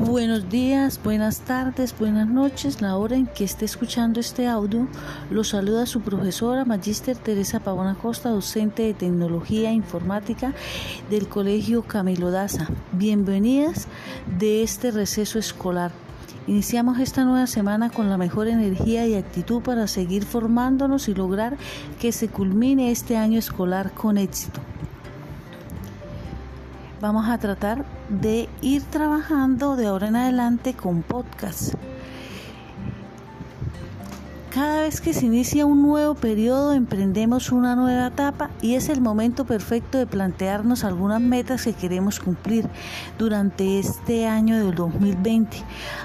Buenos días, buenas tardes, buenas noches. La hora en que esté escuchando este audio, lo saluda su profesora, Magíster Teresa Pavona Costa, docente de Tecnología Informática del Colegio Camilo Daza. Bienvenidas de este receso escolar. Iniciamos esta nueva semana con la mejor energía y actitud para seguir formándonos y lograr que se culmine este año escolar con éxito vamos a tratar de ir trabajando de ahora en adelante con podcast. Cada vez que se inicia un nuevo periodo emprendemos una nueva etapa y es el momento perfecto de plantearnos algunas metas que queremos cumplir durante este año del 2020.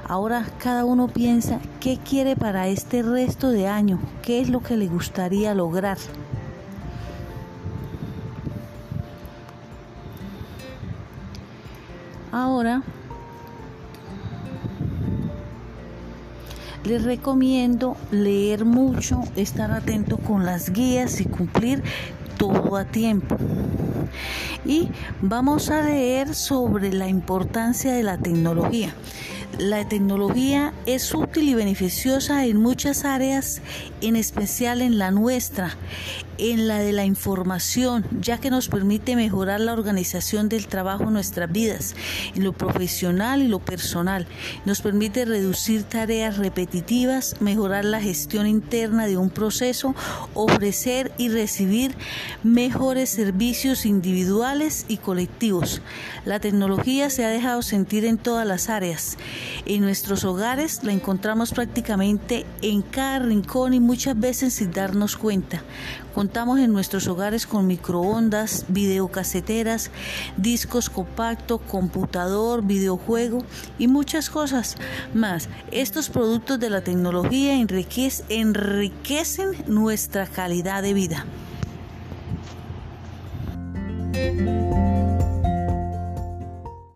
Ahora cada uno piensa qué quiere para este resto de año, qué es lo que le gustaría lograr. Ahora les recomiendo leer mucho, estar atento con las guías y cumplir todo a tiempo. Y vamos a leer sobre la importancia de la tecnología. La tecnología es útil y beneficiosa en muchas áreas, en especial en la nuestra, en la de la información, ya que nos permite mejorar la organización del trabajo en nuestras vidas, en lo profesional y lo personal. Nos permite reducir tareas repetitivas, mejorar la gestión interna de un proceso, ofrecer y recibir mejores servicios individuales y colectivos. La tecnología se ha dejado sentir en todas las áreas en nuestros hogares la encontramos prácticamente en cada rincón y muchas veces sin darnos cuenta. Contamos en nuestros hogares con microondas, videocaseteras, discos compactos, computador, videojuego y muchas cosas más. Estos productos de la tecnología enriquecen nuestra calidad de vida.